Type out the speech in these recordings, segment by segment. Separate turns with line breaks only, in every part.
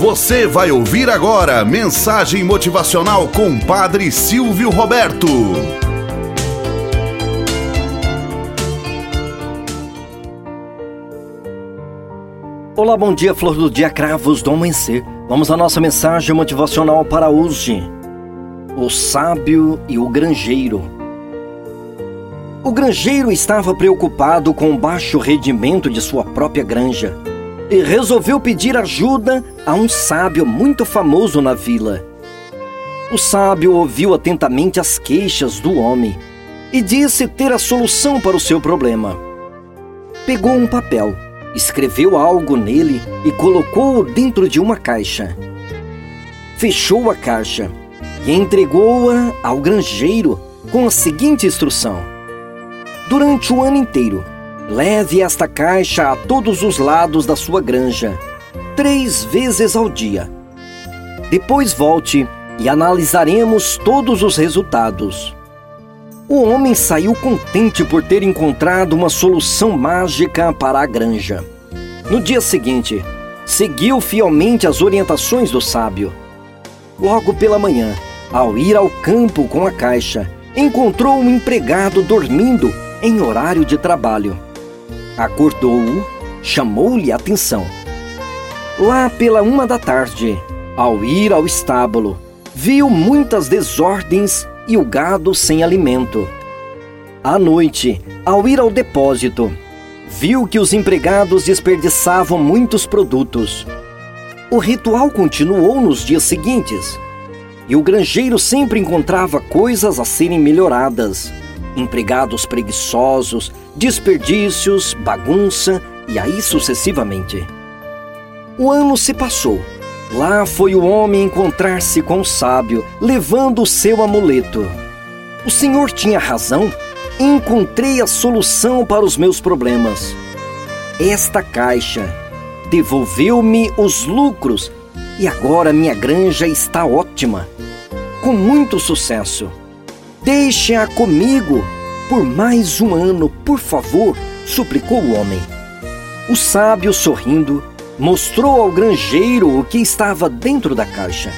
Você vai ouvir agora mensagem motivacional com Padre Silvio Roberto.
Olá, bom dia, flor do dia, cravos do amanhecer. Vamos à nossa mensagem motivacional para hoje. O sábio e o granjeiro. O granjeiro estava preocupado com o baixo rendimento de sua própria granja e resolveu pedir ajuda a um sábio muito famoso na vila. O sábio ouviu atentamente as queixas do homem e disse ter a solução para o seu problema. Pegou um papel, escreveu algo nele e colocou-o dentro de uma caixa. Fechou a caixa e entregou-a ao granjeiro com a seguinte instrução: Durante o ano inteiro, Leve esta caixa a todos os lados da sua granja, três vezes ao dia. Depois volte e analisaremos todos os resultados. O homem saiu contente por ter encontrado uma solução mágica para a granja. No dia seguinte, seguiu fielmente as orientações do sábio. Logo pela manhã, ao ir ao campo com a caixa, encontrou um empregado dormindo em horário de trabalho acordou-o, chamou-lhe a atenção. Lá pela uma da tarde, ao ir ao estábulo, viu muitas desordens e o gado sem alimento. À noite, ao ir ao depósito, viu que os empregados desperdiçavam muitos produtos. O ritual continuou nos dias seguintes, e o granjeiro sempre encontrava coisas a serem melhoradas empregados preguiçosos, desperdícios, bagunça e aí sucessivamente. O ano se passou. Lá foi o homem encontrar-se com o sábio, levando o seu amuleto. O senhor tinha razão. Encontrei a solução para os meus problemas. Esta caixa devolveu-me os lucros e agora minha granja está ótima, com muito sucesso. Deixe-a comigo por mais um ano, por favor, suplicou o homem. O sábio, sorrindo, mostrou ao granjeiro o que estava dentro da caixa.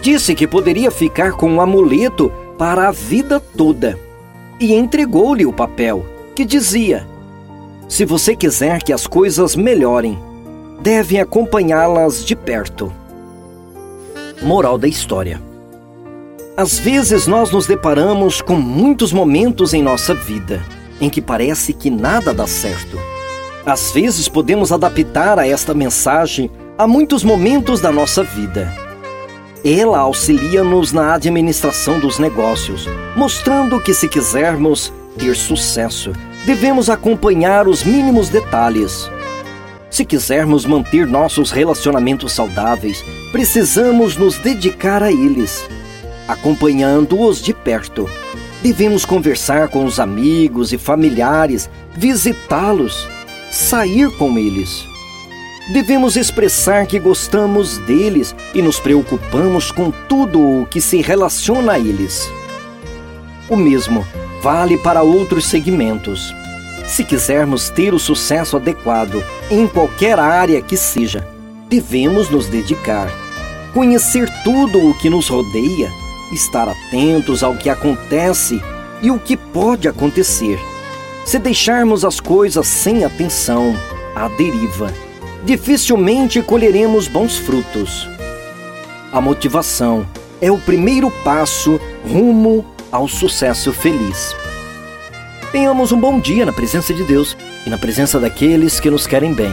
Disse que poderia ficar com o amuleto para a vida toda e entregou-lhe o papel, que dizia: Se você quiser que as coisas melhorem, devem acompanhá-las de perto. Moral da história. Às vezes nós nos deparamos com muitos momentos em nossa vida em que parece que nada dá certo. Às vezes podemos adaptar a esta mensagem a muitos momentos da nossa vida. Ela auxilia-nos na administração dos negócios, mostrando que se quisermos ter sucesso, devemos acompanhar os mínimos detalhes. Se quisermos manter nossos relacionamentos saudáveis, precisamos nos dedicar a eles acompanhando-os de perto. Devemos conversar com os amigos e familiares, visitá-los, sair com eles. Devemos expressar que gostamos deles e nos preocupamos com tudo o que se relaciona a eles. O mesmo vale para outros segmentos. Se quisermos ter o sucesso adequado em qualquer área que seja, devemos nos dedicar, conhecer tudo o que nos rodeia estar atentos ao que acontece e o que pode acontecer. Se deixarmos as coisas sem atenção, à deriva, dificilmente colheremos bons frutos. A motivação é o primeiro passo rumo ao sucesso feliz. Tenhamos um bom dia na presença de Deus e na presença daqueles que nos querem bem.